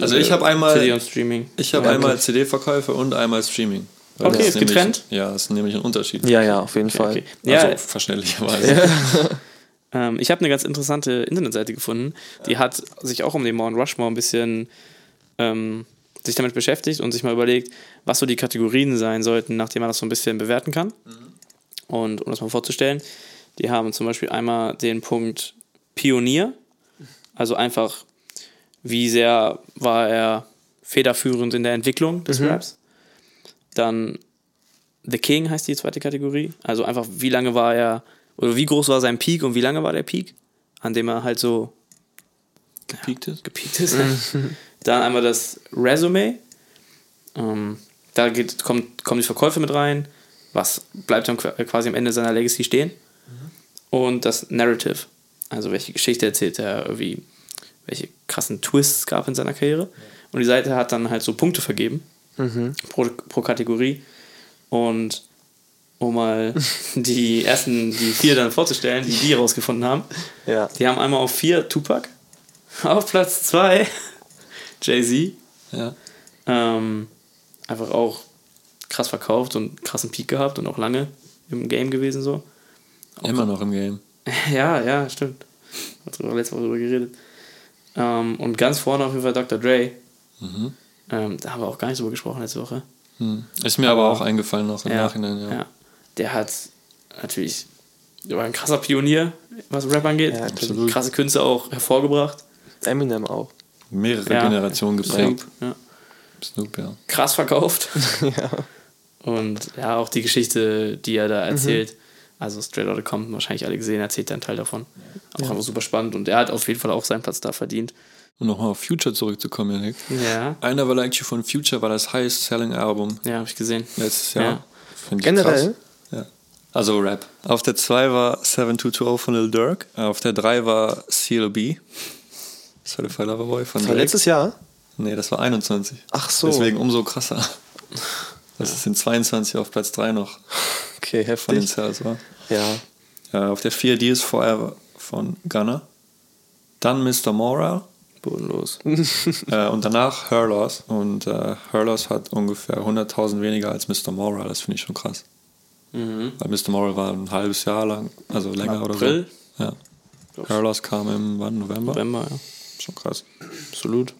Also ich habe einmal, CD und Streaming. ich habe Ja, einmal okay. CD-Verkäufe und einmal Streaming. Weil Okay, das ist nämlich- getrennt? Ja, das ist nämlich ein Unterschied. Ja, ja, auf jeden Fall. Okay. Ja, Also verständlicherweise. ähm, ich habe eine ganz interessante Internetseite gefunden. Die hat sich auch um den Mount Rushmore ein bisschen ähm, sich damit beschäftigt und sich mal überlegt, was so die Kategorien sein sollten, nachdem man das so ein bisschen bewerten kann. Und um das mal vorzustellen, die haben zum Beispiel einmal den Punkt Pionier, also einfach, wie sehr war er federführend in der Entwicklung des Raps. Dann The King heißt die zweite Kategorie, also einfach, wie lange war er, oder wie groß war sein Peak und wie lange war der Peak, an dem er halt so Gepiekt ist. gepiekt ist. Dann einmal das Resume. Ähm, da geht, kommt, kommen die Verkäufe mit rein. Was bleibt dann qua- quasi am Ende seiner Legacy stehen? Und das Narrative. Also welche Geschichte erzählt er, irgendwie, welche krassen Twists gab in seiner Karriere. Und die Seite hat dann halt so Punkte vergeben pro, pro Kategorie. Und um mal die ersten, die vier dann vorzustellen, die die rausgefunden haben. Ja. Die haben einmal auf vier Tupac, auf Platz zwei Jay-Z. Ja. Ähm, einfach auch krass verkauft und krassen Peak gehabt und auch lange im Game gewesen so. Immer noch im Game. ja, ja, stimmt. Hat sogar letzte Woche drüber geredet. Ähm, und ganz vorne auf jeden Fall Dr. Dre. Ähm, da haben wir auch gar nicht drüber gesprochen letzte Woche. Hm. Ist mir aber auch eingefallen noch im Ja, Nachhinein, ja. ja. Der hat natürlich, der war ein krasser Pionier, was Rap angeht. Ja, absolut. Krasse Künste auch hervorgebracht. Eminem auch. Mehrere Ja. Generationen geprägt. Snoop, ja. Snoop, ja. krass verkauft. Und ja, auch die Geschichte, die er da erzählt, also Straight Outta Compton, wahrscheinlich alle gesehen, erzählt er einen Teil davon. Auch einfach super spannend und er hat auf jeden Fall auch seinen Platz da verdient. Um nochmal auf Future zurückzukommen, Janik. Ja, I Never Liked You von Future war das highest selling Album ja, habe ich gesehen. letztes Jahr. Ja. Find ich Generell? krass. Ja. Also Rap. Auf der 2 war 7220 von Lil Durk. Auf der 3 war CLB. Certified Lover Boy von Das war Drake. letztes Jahr? Nee, das war 21. Ach so. Deswegen umso krasser. Das sind 22 auf Platz 3 noch Okay, von den heftig. Cells war. Ja. Ja, auf der 4 Deals Forever von Gunner. Dann Mr. Moral. Bodenlos. Äh, und danach Hurlers. Und äh, Hurlers hat ungefähr 100.000 weniger als Mr. Moral. Das finde ich schon krass. Mhm. Weil Mr. Moral war ein halbes Jahr lang, also länger April? oder so. Ja. Hurlers kam im wann, November? November, ja. Schon krass. Absolut.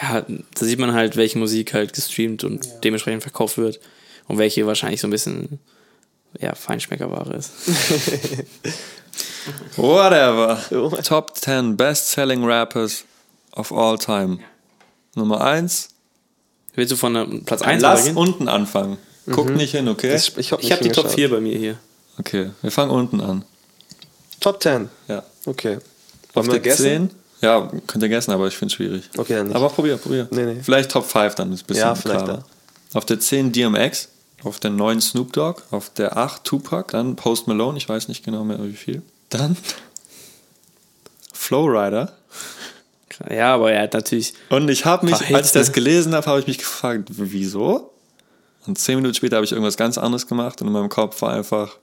Ja, da sieht man halt, welche Musik halt gestreamt und dementsprechend verkauft wird und welche wahrscheinlich so ein bisschen ja, Feinschmeckerware ist. Whatever. Top 10 Best-Selling Rappers of all time. Nummer 1. Willst du von Platz 1 Lass beginnen? unten anfangen. Guck nicht hin, okay? Das, ich hab habe die nicht Top hingeschaut. 4 bei mir hier. Okay, wir fangen unten an. Top 10. Ja. Okay. Auf Wollen wir der guessen? 10. Ja, könnt ihr guessen, aber ich finde es schwierig. Okay, dann nicht. Aber probier, probier. Nee, nee. Vielleicht Top 5 dann, ist ein bisschen Ja, vielleicht klarer. Auf der 10 DMX, auf der 9 Snoop Dogg, auf der 8 Tupac, dann Post Malone, ich weiß nicht genau mehr wie viel. Dann Flowrider. Ja, aber er hat natürlich. Und ich habe mich, Hits, als ich das ne? gelesen habe, habe ich mich gefragt, wieso? Und zehn Minuten später habe ich irgendwas ganz anderes gemacht und in meinem Kopf war einfach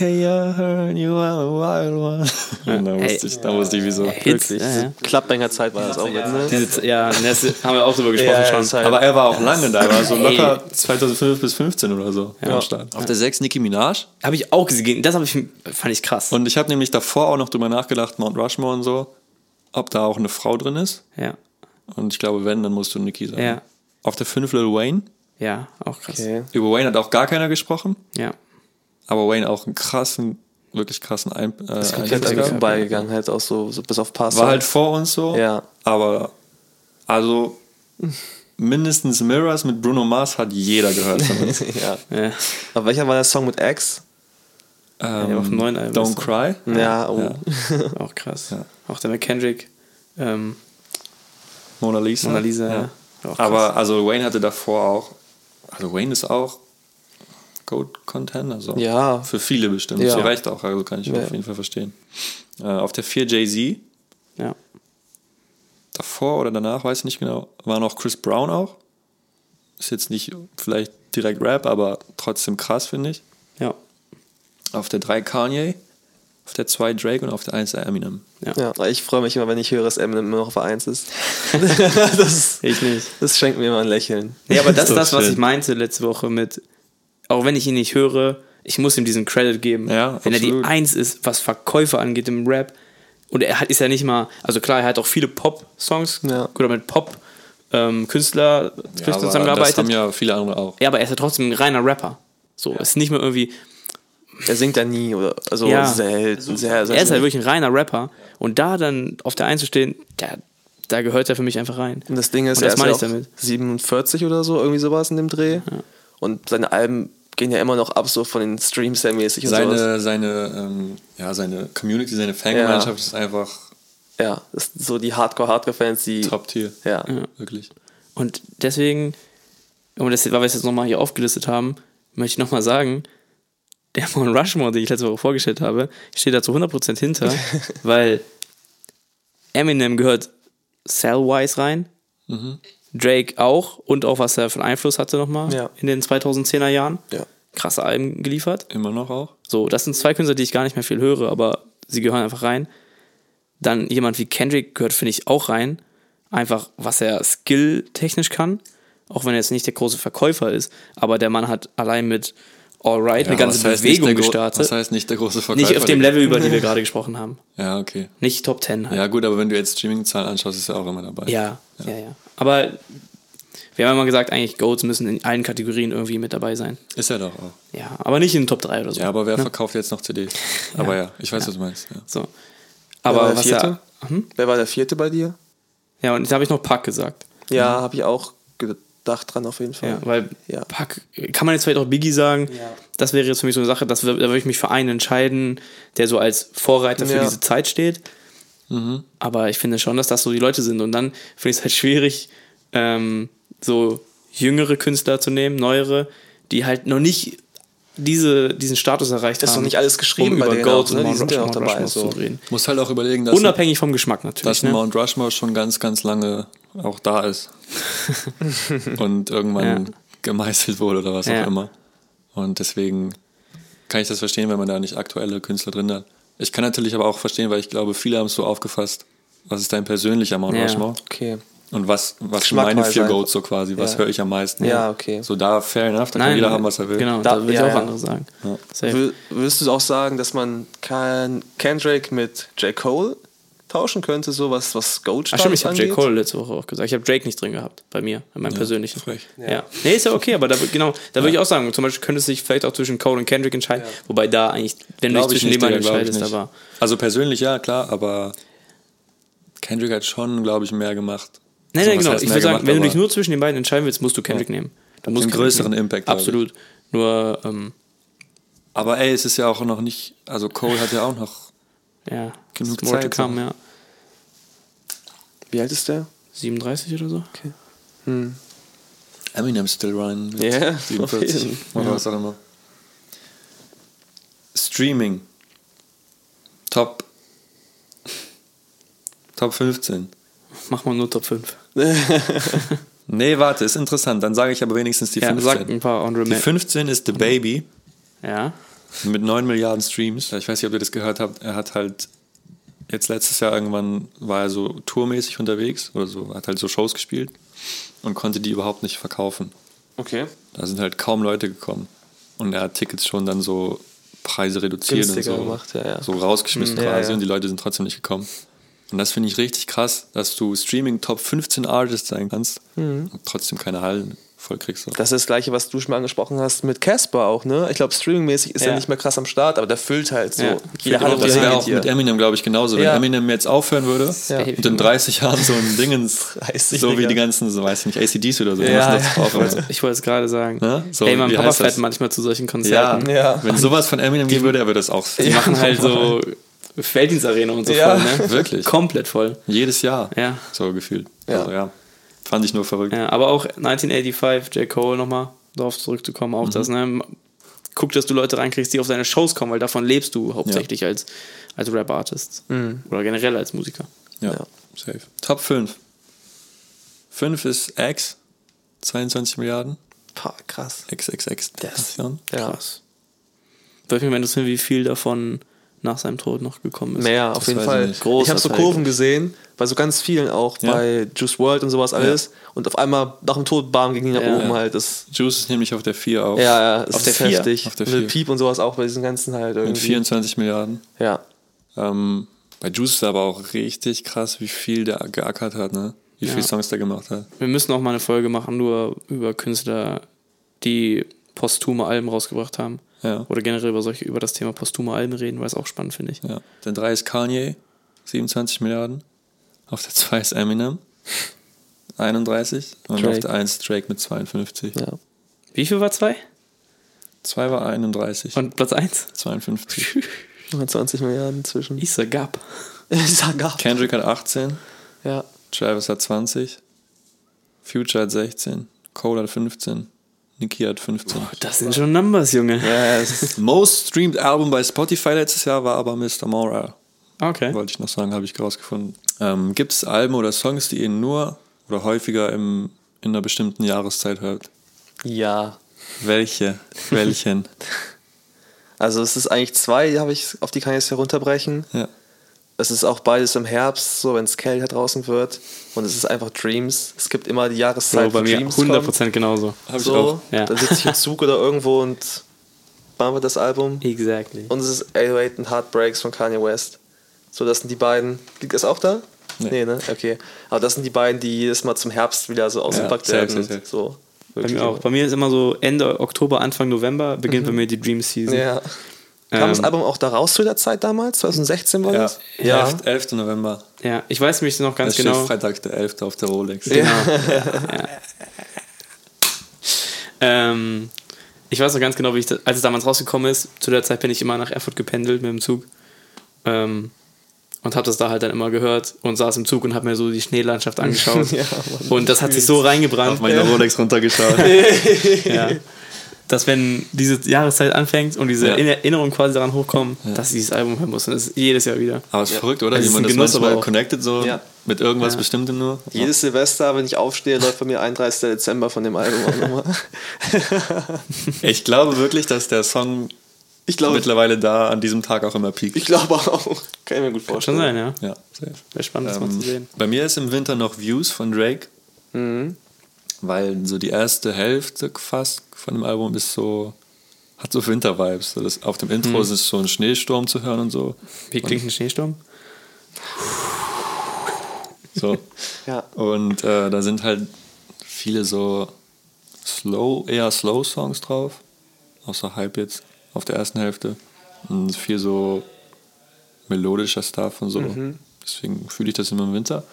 Hey, I heard you are a wild one. Und da Ey, wusste ich, da wusste ich wieso. Hits, Wirklich. ja, ja. Klappbanger-Zeit war das auch. Ne? Diese, ja, das haben wir auch drüber gesprochen Ja, schon. halt- Aber er war auch lange da, er war so locker 2005 bis 15 oder so am Start. Auf der 6 Nicki Minaj. Habe ich auch gesehen. Das ich, fand ich krass. Und ich habe nämlich davor auch noch drüber nachgedacht, Mount Rushmore und so, ob da auch eine Frau drin ist. ja, Und ich glaube, wenn, dann musst du Nicki sein. Ja. Auf der 5 Lil Wayne. ja, auch krass. Okay. Über Wayne hat auch gar keiner gesprochen. Ja. Aber Wayne auch einen krassen, wirklich krassen Ein äh, Ist komplett an mir vorbeigegangen, halt auch so, so bis auf Pass. War halt vor uns so. Ja. Aber also mindestens Mirrors mit Bruno Mars hat jeder gehört von uns. ja. ja. Aber welcher war der Song mit X? ähm, auf dem neuen Album Don't. Cry. Ja, oh. Ja. Auch krass. Ja. Auch der mit Kendrick. Ähm, Mona Lisa. Mona Lisa, Ja. ja. Aber also Wayne hatte davor auch, also Wayne ist auch Goat Contender, so. Ja. Für viele bestimmt. Ja. Zu Recht auch, also kann ich Ja. auf jeden Fall verstehen. Äh, auf der 4 Jay-Z, Ja. davor oder danach, weiß ich nicht genau, war noch Chris Brown auch. Ist jetzt nicht vielleicht direkt Rap, aber trotzdem krass, finde ich. Ja. Auf der 3 Kanye, auf der 2 Drake und auf der 1 Eminem. Ja, ich freue mich immer, wenn ich höre, dass Eminem immer noch auf 1 ist. das, Ich nicht. das schenkt mir immer ein Lächeln. Nee, aber das ist So das, was schön. ich meinte letzte Woche mit, auch wenn ich ihn nicht höre, ich muss ihm diesen Credit geben. Ja, wenn er absolut. die Eins ist, was Verkäufe angeht im Rap. Und er hat, ist ja nicht mal, also klar, er hat auch viele Pop-Songs Ja. oder mit Pop-Künstler aber zusammengearbeitet. das haben ja viele andere auch. ja, aber er ist ja trotzdem ein reiner Rapper. So, ist nicht mehr irgendwie, Er singt ja nie oder also Ja. selten, sehr, sehr er ist halt wirklich ein reiner Rapper. Und da dann auf der Eins zu stehen, da, da gehört er für mich einfach rein. Und das Ding ist, Und er das ist meine ja ich auch damit. 47 oder so, irgendwie sowas in dem Dreh. Und seine Alben gehen ja immer noch ab, so von den Streams her mäßig und sowas. Seine, seine, ähm, ja, seine Community, seine Fangemeinschaft ist einfach Ja, das sind so die Hardcore-Hardcore-Fans, die. Top-Tier. Ja. Wirklich. Und deswegen, und das, weil wir es jetzt nochmal hier aufgelistet haben, möchte ich nochmal sagen, der Mount Rushmore, den ich letzte Woche vorgestellt habe, ich stehe da zu 100% hinter, weil Eminem gehört Cellwise rein, Drake auch und auch was er für einen Einfluss hatte nochmal Ja. in den 2010er Jahren. Ja. Krasse Alben geliefert. Immer noch auch. So, das sind zwei Künstler, die ich gar nicht mehr viel höre, aber sie gehören einfach rein. Dann jemand wie Kendrick gehört, finde ich, auch rein. Einfach, was er skilltechnisch kann. Auch wenn er jetzt nicht der große Verkäufer ist. Aber der Mann hat allein mit Alright eine ganze Bewegung gestartet. Was heißt nicht der große Verkäufer? nicht auf dem Level, über die wir gerade gesprochen haben. Ja, okay. Nicht Top 10 halt. Ja, gut, aber wenn du jetzt Streaming-Zahlen anschaust, ist er auch immer dabei. Ja, ja, ja. Aber wir haben immer gesagt, eigentlich Goats müssen in allen Kategorien irgendwie mit dabei sein. Ist er doch auch. Ja, aber nicht in den Top 3 oder so. Ja, aber wer verkauft jetzt noch CDs? Aber ja, ich weiß, was du meinst. Ja. So. Wer war Aber der was vierte? er. Hm? Wer war der vierte bei dir? Ja, und da habe ich noch Pack gesagt. Ja, habe ich auch gedacht dran auf jeden Fall. Ja, weil Ja. Pack, kann man jetzt vielleicht auch Biggie sagen, das wäre jetzt für mich so eine Sache, dass, da würde ich mich für einen entscheiden, der so als Vorreiter für Ja. diese Zeit steht. Aber ich finde schon, dass das so die Leute sind. Und dann finde ich es halt schwierig, ähm, so jüngere Künstler zu nehmen, neuere, die halt noch nicht diese, diesen Status erreicht Ist haben. noch nicht alles geschrieben um bei über denen Goats auch, ne? und Die Mount sind ja Rushmore, auch dabei, Rushmore so. zu reden. Muss halt auch überlegen, dass, Unabhängig vom Geschmack natürlich. dass ein Ne? Mount Rushmore schon ganz, ganz lange auch da ist. Und irgendwann Ja. gemeißelt wurde oder was Ja. auch immer. Und deswegen kann ich das verstehen, wenn man da nicht aktuelle Künstler drin hat. Ich kann natürlich aber auch verstehen, weil ich glaube, viele haben es so aufgefasst, was ist dein persönlicher Mount Ja. Rushmore? Okay. Und was, was sind meine vier. Goats so quasi? Was Ja. höre ich am meisten? Ja, okay. So da, fair enough, da kann jeder haben, was er will. Genau, Da- da, ja, ich auch ja. andere sagen. Würdest du auch sagen, dass man Ken- Kendrick mit J. Cole tauschen könnte, so was, was Goat Ach stimmt, ich habe? J. Cole letzte Woche auch gesagt. Ich habe Drake nicht drin gehabt, bei mir, in meinem persönlichen. frech. Ja. Nee, ist ja okay, aber da, genau, da würde ich auch sagen, zum Beispiel könnte es sich vielleicht auch zwischen Cole und Kendrick entscheiden, wobei da eigentlich, wenn du dich zwischen ich entscheidest, aber Also persönlich ja, klar, aber Kendrick hat schon, glaube ich, mehr gemacht. Nee, was genau. Ich würde sagen, wenn du dich nur zwischen den beiden entscheiden willst, musst du Kendrick nehmen. Du musst einen größeren nehmen. Impact. Absolut. Nur, ähm, Aber ey, es ist ja auch noch nicht, also Cole hat ja auch noch ja, Genug Zeit, to come, ja. Wie alt ist der? 37 oder so. Eminem still running mit Ja, auf 47 jeden. oder was auch immer. Streaming. Top. Top 15. Mach mal nur Top 5. Nee, warte, ist interessant. Dann sage ich aber wenigstens die Ja, 15. sag ein paar Honorable Die Men- 15 ist The Baby Ja. mit 9 Milliarden Streams. Ich weiß nicht, ob ihr das gehört habt. Er hat halt jetzt letztes Jahr irgendwann war er so tourmäßig unterwegs oder so, hat halt so Shows gespielt und konnte die überhaupt nicht verkaufen. Okay. Da sind halt kaum Leute gekommen. Und er hat Tickets schon dann so Preise reduziert und Günstiger so, gemacht, ja, ja. so rausgeschmissen Mhm, ja, quasi ja. und die Leute sind trotzdem nicht gekommen. Und das finde ich richtig krass, dass du Streaming Top 15 Artists sein kannst Mhm. und trotzdem keine Hallen voll kriegst. Das ist das gleiche, was du schon mal angesprochen hast mit Casper auch, ne? Ich glaube, streamingmäßig ist er Ja. nicht mehr krass am Start, aber der füllt halt so. Ja. Jede Halle, Das er wäre auch hier. mit Eminem, glaube ich, genauso. Wenn Ja. Eminem jetzt aufhören würde Ja. und in 30 Jahren so ein Dingens, 30, so wie die ganzen, so weiß ich nicht, ACDs oder so, Ja. Ich wollte es gerade sagen. Ne? So, hey, mein Papa fährt manchmal zu solchen Ja, Konzerten. Ja. wenn sowas von Eminem geben würde, er würde das auch. Die machen halt so Felddienstarena und so Ja. voll, ne? Wirklich. Komplett voll. Jedes Jahr. Ja. So gefühlt. Ja. Also ja. Fand ich nur verrückt. ja. Aber auch 1985, J. Cole nochmal darauf zurückzukommen, auch das, ne? Guck, dass du Leute reinkriegst, die auf deine Shows kommen, weil davon lebst du hauptsächlich als, als Rap-Artist. Oder generell als Musiker. Ja. Ja. Safe. Top 5. 5 ist X. 22 Milliarden. Pah, krass. XXX. Das- Ja. Ja. Krass. Würde mich mal interessieren, wie viel davon nach seinem Tod noch gekommen ist. Mehr, auf Das jeden Fall. ich. Ich habe so Teil, Kurven gesehen, bei so ganz vielen auch, Ja. bei Juice World und sowas alles. Und auf einmal nach dem Tod, bam, ging die nach Ja. oben Ja. halt. Das, Juice ist nämlich auf der 4 auf. ja, ja, das Auf der ist vier? heftig. Auf der Lil vier. Peep und sowas auch bei diesen ganzen halt Mit irgendwie. 24 Milliarden. Ja. Ähm, bei Juice ist aber auch richtig krass, wie viel der geackert hat, ne? Wie Ja. viele Songs der gemacht hat. Wir müssen auch mal eine Folge machen, nur über Künstler, die posthume Alben rausgebracht haben. Ja. Oder generell über solche, über das Thema posthume Alben reden, weil es auch spannend finde ich. ja. Der 3 ist Kanye, 27 Milliarden. Auf der 2 ist Eminem, 31. Und auf Drake. der 1 Drake mit 52. ja. Wie viel war zwei? 2 war 31. Und Platz eins? 52. 120 Milliarden zwischen. Isa Gab. Ich sag ab. Kendrick hat 18. Ja. Travis hat 20. Future hat 16. Cole hat 15. Nicki hat 15. Das sind schon Numbers, Junge. Ja, Most streamed Album bei Spotify letztes Jahr war aber Mr. Moral. Okay. Wollte ich noch sagen, habe ich rausgefunden. Ähm, Gibt es Alben oder Songs, die ihr nur oder häufiger im, in einer bestimmten Jahreszeit hört? ja. Welche? Welchen? Also es ist eigentlich zwei, habe ich, auf die kann ich es herunterbrechen. ja. Es ist auch beides im Herbst, so wenn es kälter draußen wird. Und es ist einfach Dreams. Es gibt immer die Jahreszeit, Bro, bei mir Dreams 100% genauso. Habe ich So, auch. Ja. dann sitze ich im Zug oder irgendwo und machen wir das Album. Exactly. Und es ist 808 and Heartbreaks von Kanye West. So, das sind die beiden. Liegt das auch da? Nee. ne? Okay. Aber das sind die beiden, die jedes Mal zum Herbst wieder so ausgepackt safe, werden. safe, safe. So. Bei Wirklich mir auch. Bei mir ist immer so Ende Oktober, Anfang November beginnt bei mir die Dream Season. Ja. Kam das Ähm, Album auch da raus zu der Zeit damals? 2016 war Ja. das? 11. 11. November. Ja, ich weiß mich noch ganz das genau. Freitag der 11. auf der Rolex. Genau. Ähm, ich weiß noch ganz genau, wie ich das, als es damals rausgekommen ist, zu der Zeit bin ich immer nach Erfurt gependelt mit dem Zug. Ähm, und habe das da halt dann immer gehört und saß im Zug und habe mir so die Schneelandschaft angeschaut. Ja, Mann. und das hat sich so reingebrannt. Auf meine Rolex runtergeschaut. ja. Dass wenn diese Jahreszeit anfängt und diese Ja. Erinnerungen quasi daran hochkommen, dass ich dieses Album hören muss. Und das ist jedes Jahr wieder. Aber es ist verrückt, oder? Es Wie ist man ein das Genuss, manchmal aber auch. connected so Ja. mit irgendwas Ja. Bestimmtem nur. Jedes Silvester, wenn ich aufstehe, läuft bei mir 31. Dezember von dem Album auch nochmal. Ich glaube wirklich, dass der Song Ich glaube, mittlerweile da an diesem Tag auch immer peakt. ich glaube auch. Kann ich mir gut Kann vorstellen. schon sein, ja. Ja, safe. Wäre spannend, das mal Ähm, zu sehen. Bei mir ist im Winter noch Views von Drake, Mhm. Weil so die erste Hälfte fast von dem Album ist so, hat so Winter-Vibes. So das, auf dem Intro Mhm. ist es so ein Schneesturm zu hören und so. Wie klingt ein Schneesturm? so. Ja. Und äh, da sind halt viele so slow, eher slow Songs drauf. Außer Hype jetzt auf der ersten Hälfte. Und viel so melodischer Stuff und so. Mhm. Deswegen fühle ich das immer im Winter.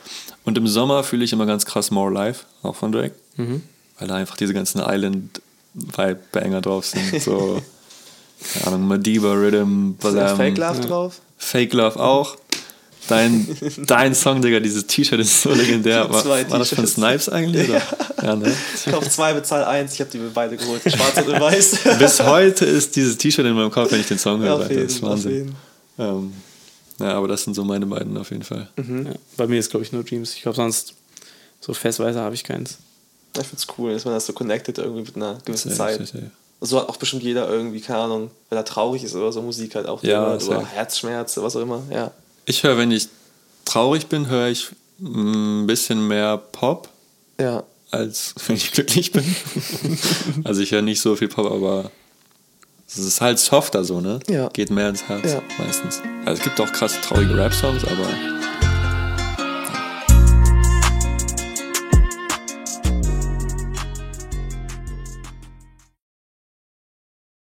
Und im Sommer fühle ich immer ganz krass More Life, auch von Drake. Mhm. Weil da einfach diese ganzen Island-Vibe-Banger drauf sind. So, keine Ahnung, Madiba, Rhythm, Balam. Fake Love drauf? Fake Love auch. Dein, dein Song, Digga, dieses T-Shirt ist so legendär. War, war das von. Snipes eigentlich? Oder? Ja, ne? Ich kauf zwei, bezahl eins. Ich habe die mir beide geholt. Schwarz und weiß. Bis heute ist dieses T-Shirt in meinem Kopf, wenn ich den Song höre. Auf Alter. das ist jeden, auf Wahnsinn. jeden. Ähm, ja, aber das sind so meine beiden auf jeden Fall. Ja, bei mir ist, glaube ich, nur Dreams. Ich glaube, sonst so festweise habe ich keins. Ich find's cool, dass man das so connected irgendwie mit einer gewissen Safe, Zeit. safe, safe. So hat auch bestimmt jeder irgendwie, keine Ahnung, wenn er traurig ist oder so, Musik halt auch. Ja, oder, oder. Herzschmerz, was auch immer. Ja. Ich höre, wenn ich traurig bin, höre ich ein bisschen mehr Pop, Ja. als wenn ich glücklich bin. also ich höre nicht so viel Pop, aber es ist halt softer so, ne? Ja. Geht mehr ins Herz Ja. meistens. Also es gibt auch krasse traurige Rap-Songs, aber